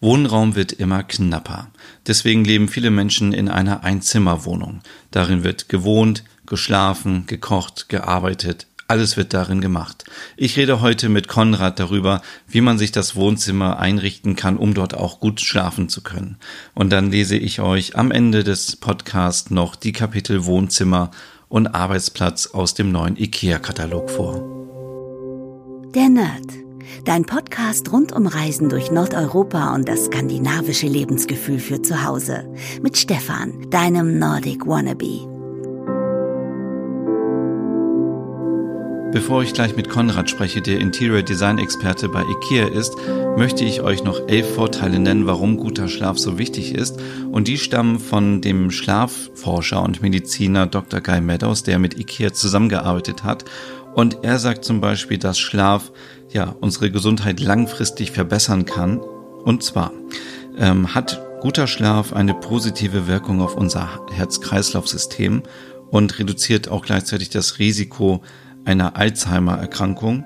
Wohnraum wird immer knapper. Deswegen leben viele Menschen in einer Einzimmerwohnung. Darin wird gewohnt, geschlafen, gekocht, gearbeitet. Alles wird darin gemacht. Ich rede heute mit Konrad darüber, wie man sich das Wohnzimmer einrichten kann, um dort auch gut schlafen zu können. Und dann lese ich euch am Ende des Podcasts noch die Kapitel Wohnzimmer und Arbeitsplatz aus dem neuen IKEA-Katalog vor. Der Nerd Dein Podcast rund um Reisen durch Nordeuropa und das skandinavische Lebensgefühl für zu Hause. Mit Stefan, deinem Nordic Wannabe. Bevor ich gleich mit Konrad spreche, der Interior Design Experte bei IKEA ist, möchte ich euch noch elf Vorteile nennen, warum guter Schlaf so wichtig ist. Und die stammen von dem Schlafforscher und Mediziner Dr. Guy Meadows, der mit IKEA zusammengearbeitet hat. Und er sagt zum Beispiel, dass Schlaf ja, unsere Gesundheit langfristig verbessern kann. Und zwar ähm, hat guter Schlaf eine positive Wirkung auf unser Herz-Kreislauf-System und reduziert auch gleichzeitig das Risiko einer Alzheimer-Erkrankung.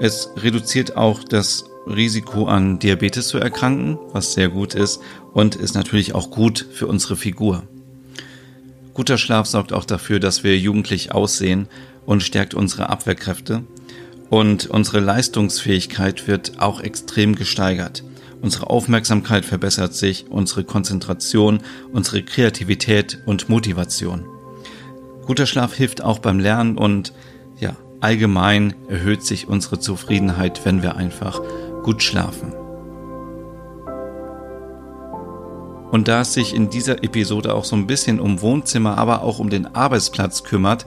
Es reduziert auch das Risiko an Diabetes zu erkranken, was sehr gut ist und ist natürlich auch gut für unsere Figur. Guter Schlaf sorgt auch dafür, dass wir jugendlich aussehen und stärkt unsere Abwehrkräfte und unsere Leistungsfähigkeit wird auch extrem gesteigert. Unsere Aufmerksamkeit verbessert sich, unsere Konzentration, unsere Kreativität und Motivation. Guter Schlaf hilft auch beim Lernen und ja, allgemein erhöht sich unsere Zufriedenheit, wenn wir einfach gut schlafen. Und da es sich in dieser Episode auch so ein bisschen um Wohnzimmer, aber auch um den Arbeitsplatz kümmert,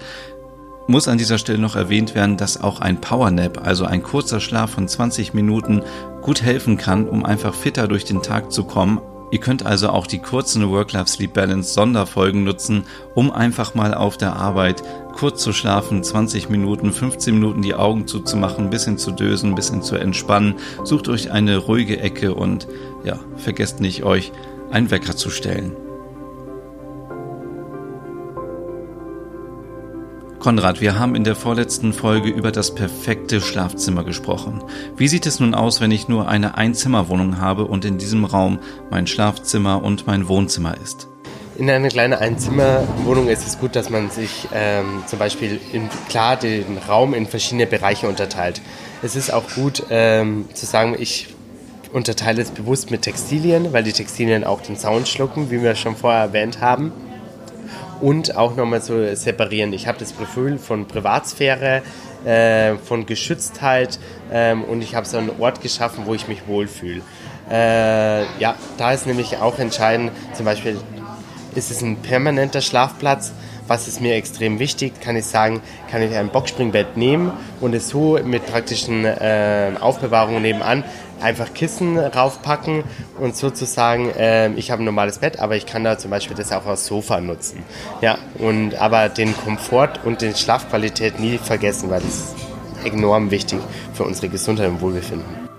muss an dieser Stelle noch erwähnt werden, dass auch ein Powernap, also ein kurzer Schlaf von 20 Minuten, gut helfen kann, um einfach fitter durch den Tag zu kommen. Ihr könnt also auch die kurzen Work-Life-Sleep-Balance Sonderfolgen nutzen, um einfach mal auf der Arbeit kurz zu schlafen, 20 Minuten, 15 Minuten die Augen zuzumachen, ein bisschen zu dösen, ein bisschen zu entspannen. Sucht euch eine ruhige Ecke und ja, vergesst nicht, euch einen Wecker zu stellen. Konrad, wir haben in der vorletzten Folge über das perfekte Schlafzimmer gesprochen. Wie sieht es nun aus, wenn ich nur eine Einzimmerwohnung habe und in diesem Raum mein Schlafzimmer und mein Wohnzimmer ist? In einer kleinen Einzimmerwohnung ist es gut, dass man sich ähm, zum Beispiel in, klar den Raum in verschiedene Bereiche unterteilt. Es ist auch gut ähm, zu sagen, ich unterteile es bewusst mit Textilien, weil die Textilien auch den Sound schlucken, wie wir schon vorher erwähnt haben und auch nochmal so separieren. Ich habe das Gefühl von Privatsphäre, äh, von Geschütztheit ähm, und ich habe so einen Ort geschaffen, wo ich mich wohlfühle. Äh, ja, da ist nämlich auch entscheidend, zum Beispiel ist es ein permanenter Schlafplatz, was ist mir extrem wichtig, kann ich sagen, kann ich ein Boxspringbett nehmen und es so mit praktischen äh, Aufbewahrungen nebenan einfach Kissen raufpacken und sozusagen, äh, ich habe ein normales Bett, aber ich kann da zum Beispiel das auch als Sofa nutzen. Ja, und aber den Komfort und die Schlafqualität nie vergessen, weil das ist enorm wichtig für unsere Gesundheit und Wohlbefinden.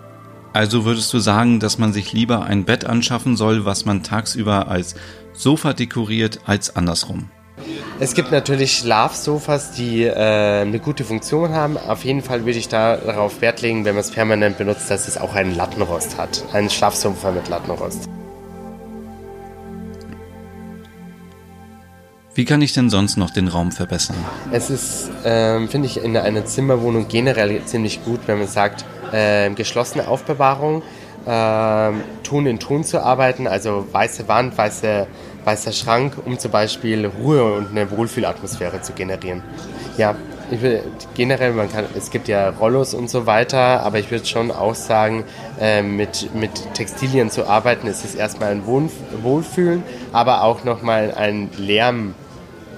Also würdest du sagen, dass man sich lieber ein Bett anschaffen soll, was man tagsüber als Sofa dekoriert, als andersrum? Es gibt natürlich Schlafsofas, die äh, eine gute Funktion haben. Auf jeden Fall würde ich da darauf Wert legen, wenn man es permanent benutzt, dass es auch einen Lattenrost hat. Ein Schlafsofa mit Lattenrost. Wie kann ich denn sonst noch den Raum verbessern? Es ist, ähm, finde ich, in einer Zimmerwohnung generell ziemlich gut, wenn man sagt, äh, geschlossene Aufbewahrung, äh, Ton in Ton zu arbeiten, also weiße Wand, weiße weißer Schrank, um zum Beispiel Ruhe und eine Wohlfühlatmosphäre zu generieren. Ja, ich will, generell, man kann, es gibt ja Rollos und so weiter, aber ich würde schon auch sagen, äh, mit, mit Textilien zu arbeiten, ist es erstmal ein Wohn Wohlfühlen, aber auch nochmal ein Lärm.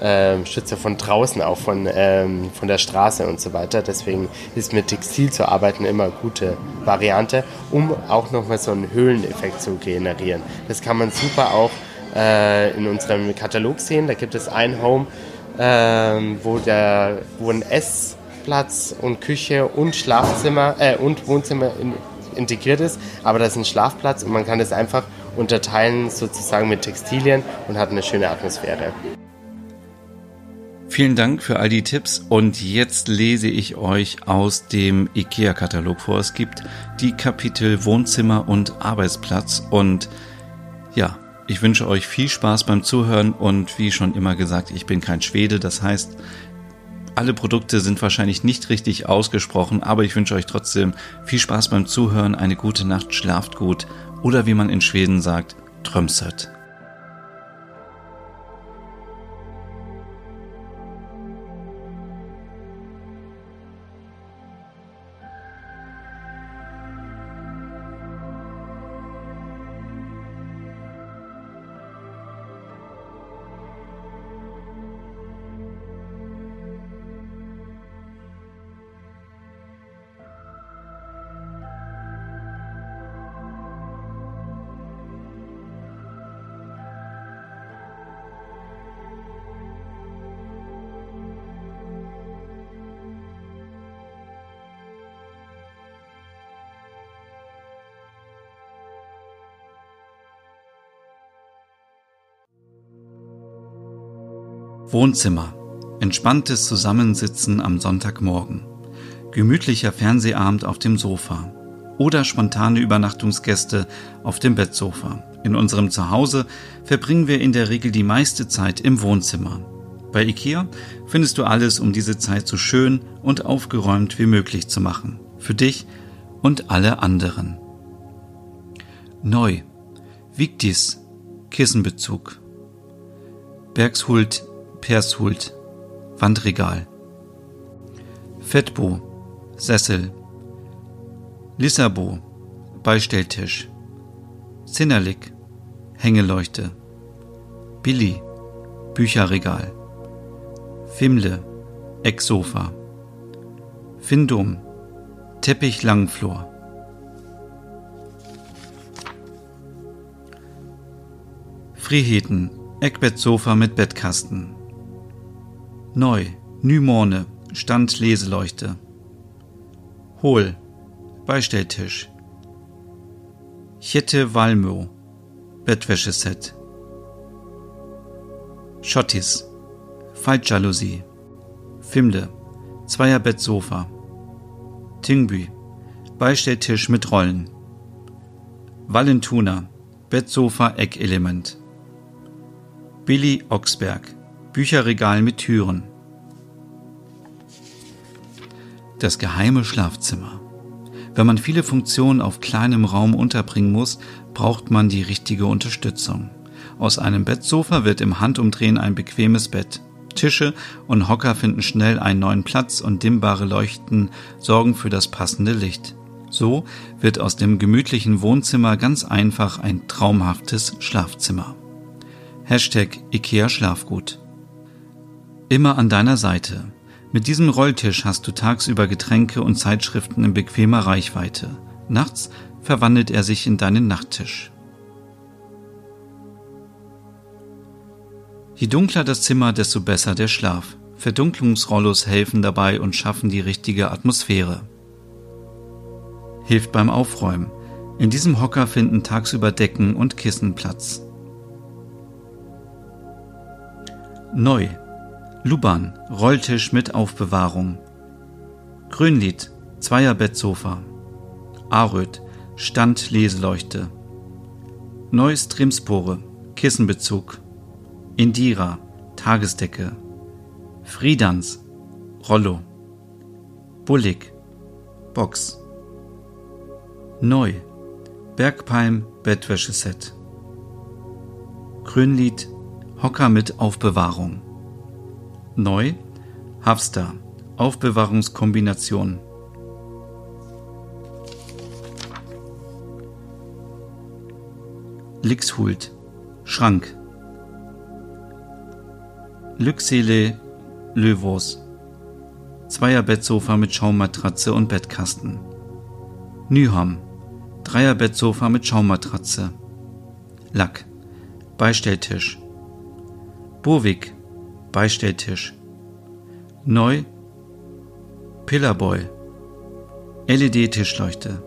Ähm, Schützer von draußen, auch von, ähm, von der Straße und so weiter. Deswegen ist mit Textil zu arbeiten immer eine gute Variante, um auch nochmal so einen Höhleneffekt zu generieren. Das kann man super auch äh, in unserem Katalog sehen. Da gibt es ein Home, äh, wo, der, wo ein Essplatz und Küche und Schlafzimmer äh, und Wohnzimmer in, integriert ist, aber das ist ein Schlafplatz und man kann das einfach unterteilen sozusagen mit Textilien und hat eine schöne Atmosphäre. Vielen Dank für all die Tipps und jetzt lese ich euch aus dem IKEA-Katalog vor. Es gibt die Kapitel Wohnzimmer und Arbeitsplatz und ja, ich wünsche euch viel Spaß beim Zuhören und wie schon immer gesagt, ich bin kein Schwede, das heißt, alle Produkte sind wahrscheinlich nicht richtig ausgesprochen, aber ich wünsche euch trotzdem viel Spaß beim Zuhören, eine gute Nacht, schlaft gut oder wie man in Schweden sagt, trömsert. Wohnzimmer. Entspanntes Zusammensitzen am Sonntagmorgen. Gemütlicher Fernsehabend auf dem Sofa. Oder spontane Übernachtungsgäste auf dem Bettsofa. In unserem Zuhause verbringen wir in der Regel die meiste Zeit im Wohnzimmer. Bei IKEA findest du alles, um diese Zeit so schön und aufgeräumt wie möglich zu machen. Für dich und alle anderen. Neu. Victis. Kissenbezug. Bergshult Pershult, Wandregal, Fettbo, Sessel, Lissabo, Beistelltisch, Zinnerlik, Hängeleuchte, Billy, Bücherregal, Fimle, Ecksofa, Findum, Teppich Langflor. Friheten, Eckbettsofa mit Bettkasten. Neu, Nymorne, Stand Leseleuchte. Hohl, Beistelltisch. Chette Walmo, Bettwäscheset. Schottis, Faltjalousie. Fimle, Zweierbett-Sofa. Tingbü, Beistelltisch mit Rollen. Wallentuna, Bettsofa-Eckelement. Billy Oxberg, Bücherregal mit Türen. Das geheime Schlafzimmer. Wenn man viele Funktionen auf kleinem Raum unterbringen muss, braucht man die richtige Unterstützung. Aus einem Bettsofa wird im Handumdrehen ein bequemes Bett. Tische und Hocker finden schnell einen neuen Platz und dimmbare Leuchten sorgen für das passende Licht. So wird aus dem gemütlichen Wohnzimmer ganz einfach ein traumhaftes Schlafzimmer. Hashtag IKEA Schlafgut immer an deiner Seite. Mit diesem Rolltisch hast du tagsüber Getränke und Zeitschriften in bequemer Reichweite. Nachts verwandelt er sich in deinen Nachttisch. Je dunkler das Zimmer, desto besser der Schlaf. Verdunklungsrollos helfen dabei und schaffen die richtige Atmosphäre. Hilft beim Aufräumen. In diesem Hocker finden tagsüber Decken und Kissen Platz. Neu Luban, Rolltisch mit Aufbewahrung. Grünlied, Zweierbettsofa. Aröd, Stand Leseleuchte. Neues Trimspore, Kissenbezug. Indira, Tagesdecke. Friedans, Rollo. Bullig, Box. Neu, Bergpalm, Bettwäscheset. Grünlied, Hocker mit Aufbewahrung. Neu Hafster Aufbewahrungskombination. Lixhult Schrank. Lüxele Löwos. Zweierbettsofa mit Schaummatratze und Bettkasten. Nyham Dreierbettsofa mit Schaummatratze Lack Beistelltisch. Burwig Beistelltisch. Neu Pillarboy LED-Tischleuchte.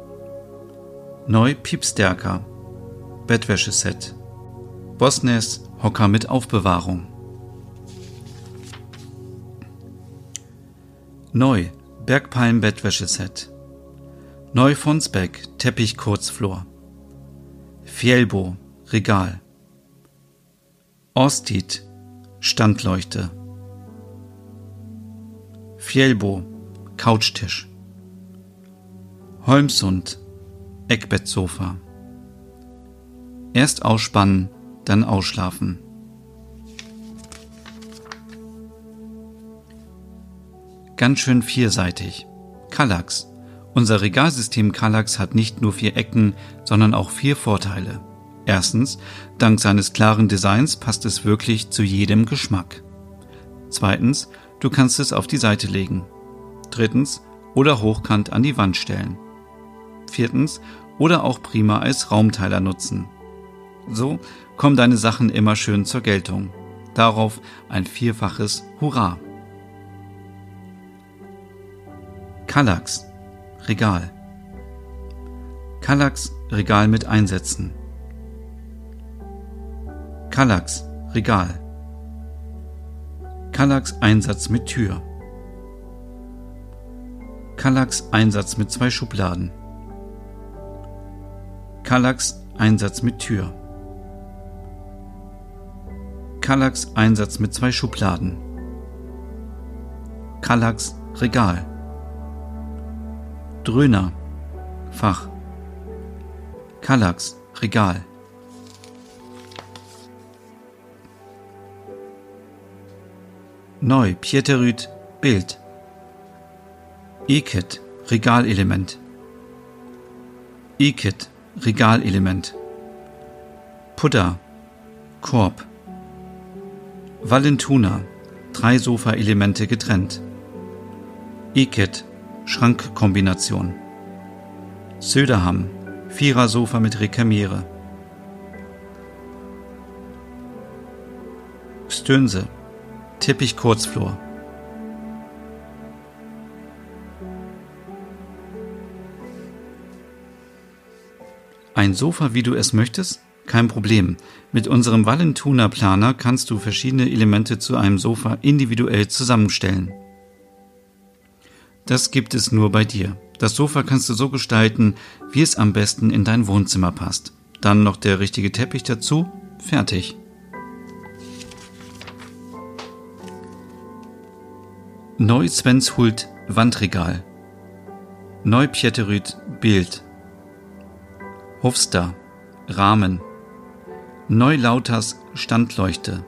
Neu Piepstärker Bettwäscheset. Bosnes Hocker mit Aufbewahrung. Neu Bergpalm Bettwäscheset. Neu Fonsbeck Teppich Kurzflor. Fjellbo Regal. Ostit Standleuchte. Fjellbo Couchtisch. Holmsund Eckbettsofa. Erst ausspannen, dann ausschlafen. Ganz schön vierseitig. Kallax. Unser Regalsystem Kallax hat nicht nur vier Ecken, sondern auch vier Vorteile. Erstens, dank seines klaren Designs passt es wirklich zu jedem Geschmack. Zweitens, du kannst es auf die Seite legen. Drittens, oder hochkant an die Wand stellen. Viertens, oder auch prima als Raumteiler nutzen. So kommen deine Sachen immer schön zur Geltung. Darauf ein vierfaches Hurra! Kallax Regal Kallax Regal mit Einsätzen Kallax Regal. Kallax Einsatz mit Tür. Kallax Einsatz mit zwei Schubladen. Kallax Einsatz mit Tür. Kallax Einsatz mit zwei Schubladen. Kallax Regal. Dröhner. Fach. Kallax Regal Neu Pieterüt Bild. Ekit Regalelement. Ekit Regalelement. Putter Korb. Valentuna drei Sofa-Elemente getrennt. Ekit Schrankkombination. Söderham, Vierersofa mit Rekamiere. Stönse, Teppich Kurzflor. Ein Sofa, wie du es möchtest? Kein Problem. Mit unserem Valentuna Planer kannst du verschiedene Elemente zu einem Sofa individuell zusammenstellen. Das gibt es nur bei dir. Das Sofa kannst du so gestalten, wie es am besten in dein Wohnzimmer passt. Dann noch der richtige Teppich dazu. Fertig. Neu Svenshult Wandregal. Neu Pieterüt Bild. Hofstar Rahmen. Neu Lauters Standleuchte.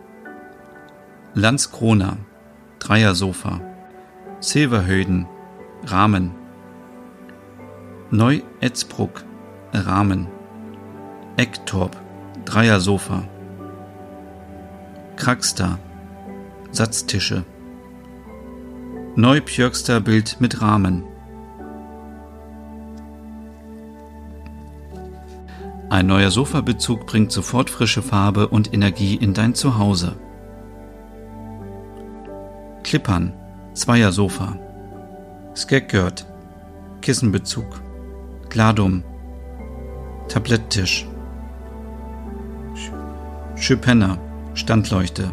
Landskrona Dreiersofa. Silverhöden Rahmen. Neu-Etzbruck, Rahmen. Ecktorp, Dreiersofa. Kraxter, Satztische. Neu-Pjörkster Bild mit Rahmen. Ein neuer Sofabezug bringt sofort frische Farbe und Energie in dein Zuhause. Klippern, Zweier Sofa. Skeggert, Kissenbezug, Gladum, Tabletttisch, Schüpenner, Standleuchte,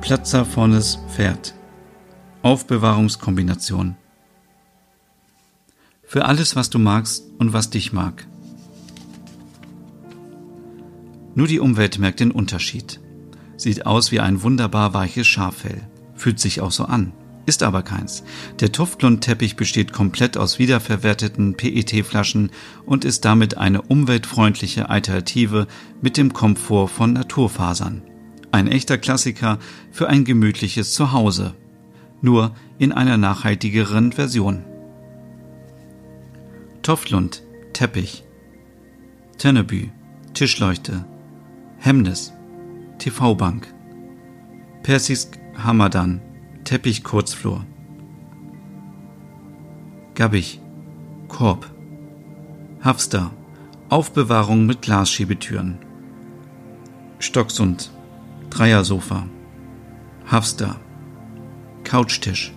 Platzer vornes Pferd, Aufbewahrungskombination. Für alles, was du magst und was dich mag. Nur die Umwelt merkt den Unterschied. Sieht aus wie ein wunderbar weiches Schaffell, fühlt sich auch so an ist aber keins. Der Tuftlon-Teppich besteht komplett aus wiederverwerteten PET-Flaschen und ist damit eine umweltfreundliche Alternative mit dem Komfort von Naturfasern. Ein echter Klassiker für ein gemütliches Zuhause. Nur in einer nachhaltigeren Version. Toftlund, Teppich. Tenneby, Tischleuchte. Hemnes, TV-Bank. Persisk Hamadan, Teppichkurzflur. Gabbig, Korb. Hafster, Aufbewahrung mit Glasschiebetüren. Stocksund, Dreiersofa. Hafster, Couchtisch.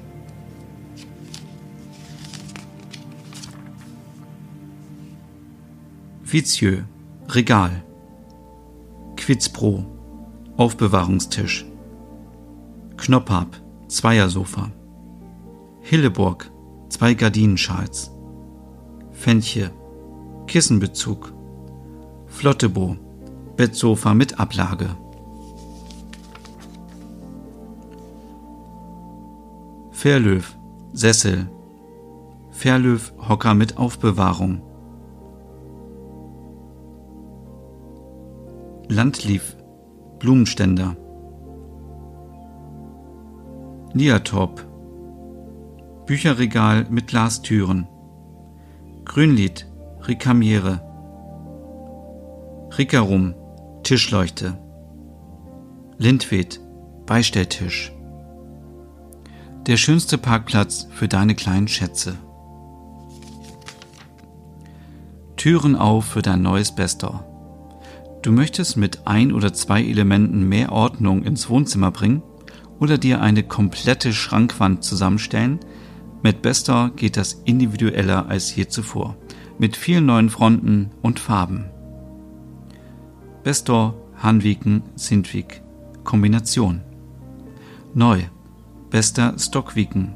Vizieux, Regal. Quitzpro, Aufbewahrungstisch. Knoppab, Zweiersofa. Hilleburg, zwei Gardinenschals. Fenchje, Kissenbezug. Flottebo, Bettsofa mit Ablage. Verlöw, Sessel. Verlöw, Hocker mit Aufbewahrung. Landlief, Blumenständer. Liatorp, Bücherregal mit Glastüren. Grünlied, Ricamiere. Rickerum, Tischleuchte. Lindwed, Beistelltisch. Der schönste Parkplatz für deine kleinen Schätze. Türen auf für dein neues Bestor. Du möchtest mit ein oder zwei Elementen mehr Ordnung ins Wohnzimmer bringen oder dir eine komplette Schrankwand zusammenstellen? Mit Bestor geht das individueller als je zuvor, mit vielen neuen Fronten und Farben. Bestor, Hanwiken, Sindvik, Kombination. Neu, Bester Stockwiken,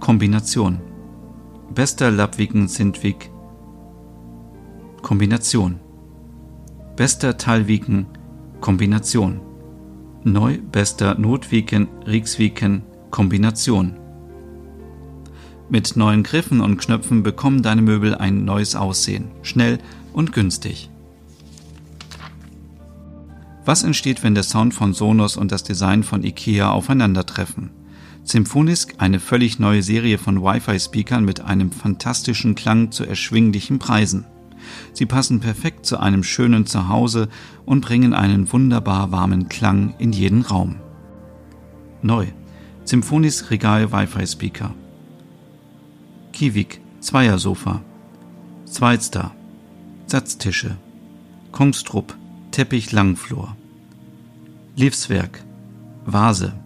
Kombination. Bester Lappwiken Sindvik, Kombination. Bester Talwiken, Kombination. Neu Bester Notwiken, Riekswiken, Kombination. Mit neuen Griffen und Knöpfen bekommen deine Möbel ein neues Aussehen, schnell und günstig. Was entsteht, wenn der Sound von Sonos und das Design von IKEA aufeinandertreffen? Symphonisk, eine völlig neue Serie von Wi-Fi-Speakern mit einem fantastischen Klang zu erschwinglichen Preisen. Sie passen perfekt zu einem schönen Zuhause und bringen einen wunderbar warmen Klang in jeden Raum. Neu. Symphonis Regal Wi-Fi Speaker. Kiwik Zweiersofa. Zweitstar. Satztische. Kongstrup Teppich Langflor. Livswerk Vase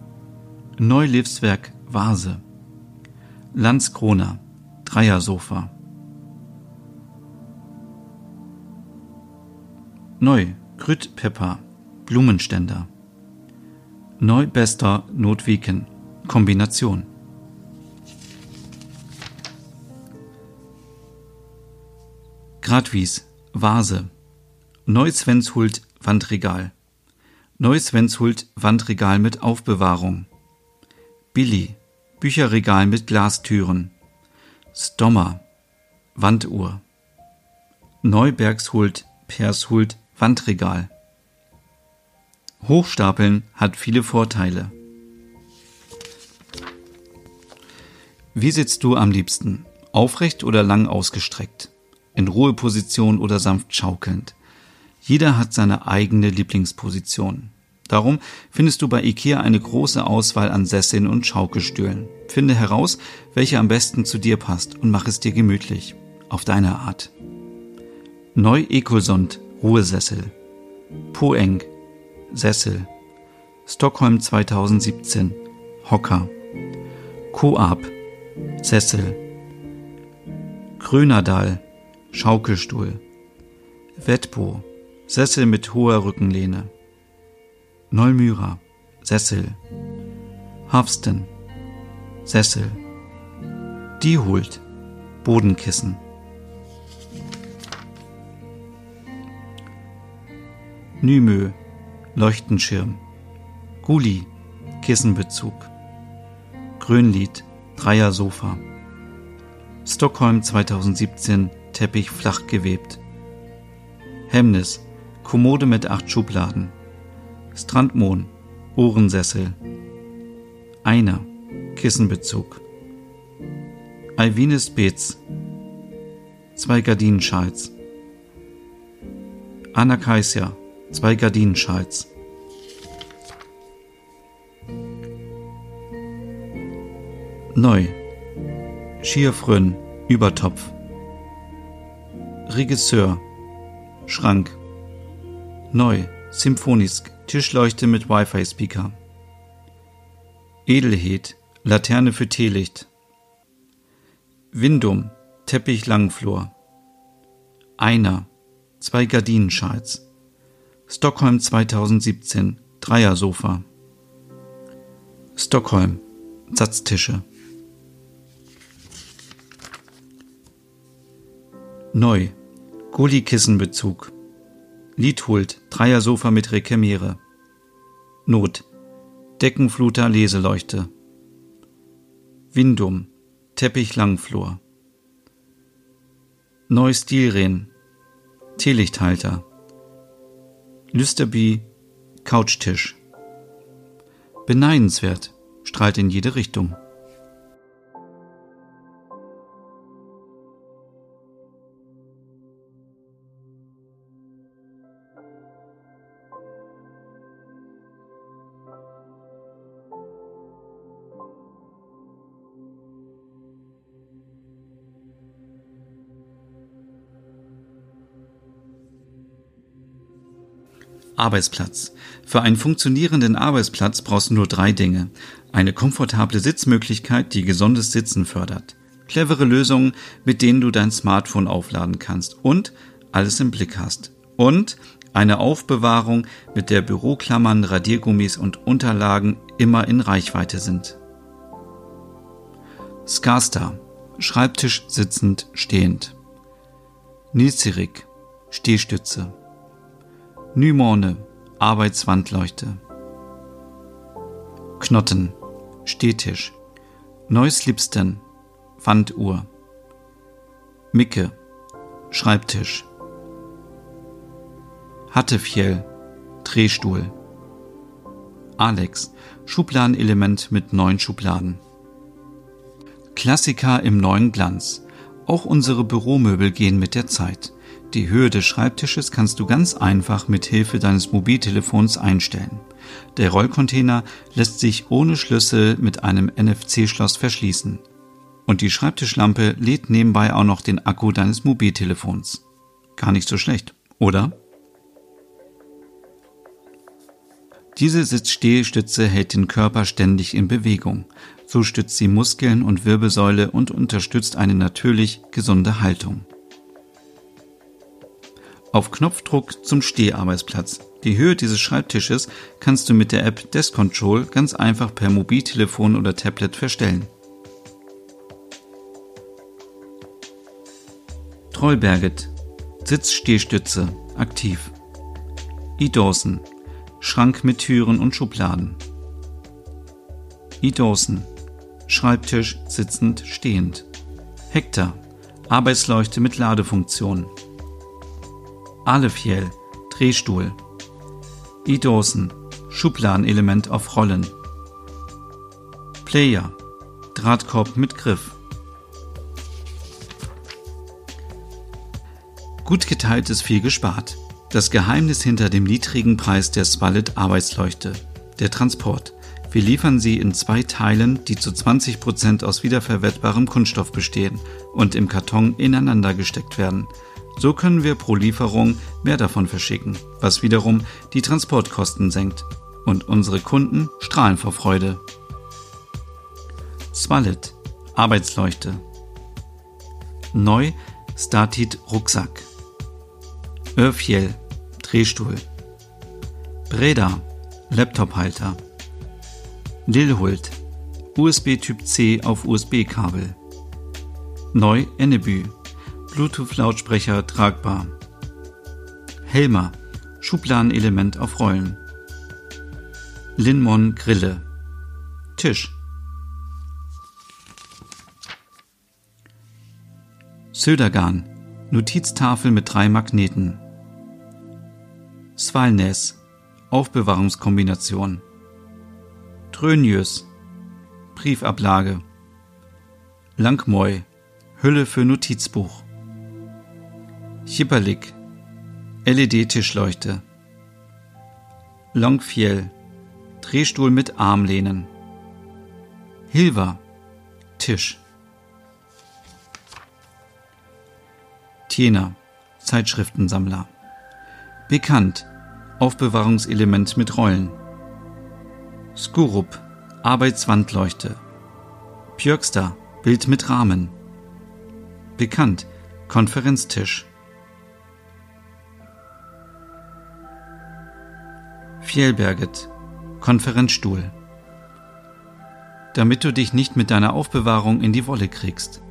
Neulivswerk Vase. Landskrona Dreiersofa Neu Grütpepper Blumenständer. Neu Bester Notwiken Kombination. Gradwies Vase. Neu Svenshult Wandregal. Neu Svenshult Wandregal mit Aufbewahrung Billy, Bücherregal mit Glastüren. Stommer, Wanduhr. Neubergshult, Pershult, Wandregal. Hochstapeln hat viele Vorteile. Wie sitzt du am liebsten? Aufrecht oder lang ausgestreckt? In Ruheposition oder sanft schaukelnd? Jeder hat seine eigene Lieblingsposition. Darum findest du bei IKEA eine große Auswahl an Sesseln und Schaukelstühlen. Finde heraus, welche am besten zu dir passt und mach es dir gemütlich. Auf deine Art. Neu Ecolsond Ruhesessel. Poeng Sessel. Stockholm 2017 Hocker. Coab Sessel. Grönadal Schaukelstuhl. Wettbo Sessel mit hoher Rückenlehne. Neumyra, Sessel. Hafsten, Sessel. Die holt, Bodenkissen. Nymö, Leuchtenschirm. Guli, Kissenbezug. Grönlied, Dreier-Sofa. Stockholm 2017, Teppich flach gewebt. Hemnis, Kommode mit acht Schubladen. Strandmohn, Ohrensessel. Einer, Kissenbezug. Alvines Beetz, zwei Gardinenschals. Anna Kaisia, zwei Gardinenschals. Neu, Schierfrön, Übertopf. Regisseur, Schrank. Neu, Symphonisk, Tischleuchte mit Wi-Fi-Speaker. Edelhed, Laterne für Teelicht. Windum, Teppich Langflor. Einer, zwei Gardinenschals. Stockholm 2017, Dreier-Sofa. Stockholm, Satztische. Neu, Gullykissenbezug. Liedhult. Dreiersofa mit Rekemiere. Not. Deckenfluter Leseleuchte. Windum. Teppich Langflur. Neu Stilren. Teelichthalter. Lüsterby. Couchtisch. Beneidenswert. Strahlt in jede Richtung. Arbeitsplatz. Für einen funktionierenden Arbeitsplatz brauchst du nur drei Dinge. Eine komfortable Sitzmöglichkeit, die gesundes Sitzen fördert. Clevere Lösungen, mit denen du dein Smartphone aufladen kannst und alles im Blick hast. Und eine Aufbewahrung, mit der Büroklammern, Radiergummis und Unterlagen immer in Reichweite sind. Skarstar. Schreibtisch sitzend, stehend. Nilzirik. Stehstütze. Nymorne, Arbeitswandleuchte. Knotten, Stehtisch. Neuslipsten, Wanduhr. Micke, Schreibtisch. Hattefjell, Drehstuhl. Alex, Schubladenelement mit neun Schubladen. Klassiker im neuen Glanz. Auch unsere Büromöbel gehen mit der Zeit. Die Höhe des Schreibtisches kannst du ganz einfach mit Hilfe deines Mobiltelefons einstellen. Der Rollcontainer lässt sich ohne Schlüssel mit einem NFC-Schloss verschließen. Und die Schreibtischlampe lädt nebenbei auch noch den Akku deines Mobiltelefons. Gar nicht so schlecht, oder? Diese Sitzstehstütze hält den Körper ständig in Bewegung. So stützt sie Muskeln und Wirbelsäule und unterstützt eine natürlich gesunde Haltung. Auf Knopfdruck zum Steharbeitsplatz. Die Höhe dieses Schreibtisches kannst du mit der App Desk Control ganz einfach per Mobiltelefon oder Tablet verstellen. Trollberget Sitzstehstütze aktiv. E. Dawson Schrank mit Türen und Schubladen. E. Dawson Schreibtisch sitzend stehend. Hektar Arbeitsleuchte mit Ladefunktion. Alefjell, Drehstuhl. Dawson, Schubladenelement auf Rollen. Player, Drahtkorb mit Griff. Gut geteilt ist viel gespart. Das Geheimnis hinter dem niedrigen Preis der Swallet Arbeitsleuchte. Der Transport. Wir liefern sie in zwei Teilen, die zu 20 Prozent aus wiederverwertbarem Kunststoff bestehen und im Karton ineinander gesteckt werden. So können wir pro Lieferung mehr davon verschicken, was wiederum die Transportkosten senkt. Und unsere Kunden strahlen vor Freude. Swallet Arbeitsleuchte. Neu Statit Rucksack. Örfjell Drehstuhl. Breda Laptophalter. Lilhult USB Typ C auf USB-Kabel Neu Ennebü Bluetooth-Lautsprecher tragbar. Helmer, Schubladenelement auf Rollen. Linmon Grille. Tisch. Södergarn, Notiztafel mit drei Magneten. Svalnäs, Aufbewahrungskombination. Trönjös, Briefablage. Langmoy, Hülle für Notizbuch. Chipperlik, LED-Tischleuchte. Longfiel, Drehstuhl mit Armlehnen. Hilva, Tisch. Tiener, Zeitschriftensammler. Bekannt, Aufbewahrungselement mit Rollen. Skurup, Arbeitswandleuchte. Pjörkster, Bild mit Rahmen. Bekannt, Konferenztisch. Fjellberget, Konferenzstuhl. Damit du dich nicht mit deiner Aufbewahrung in die Wolle kriegst.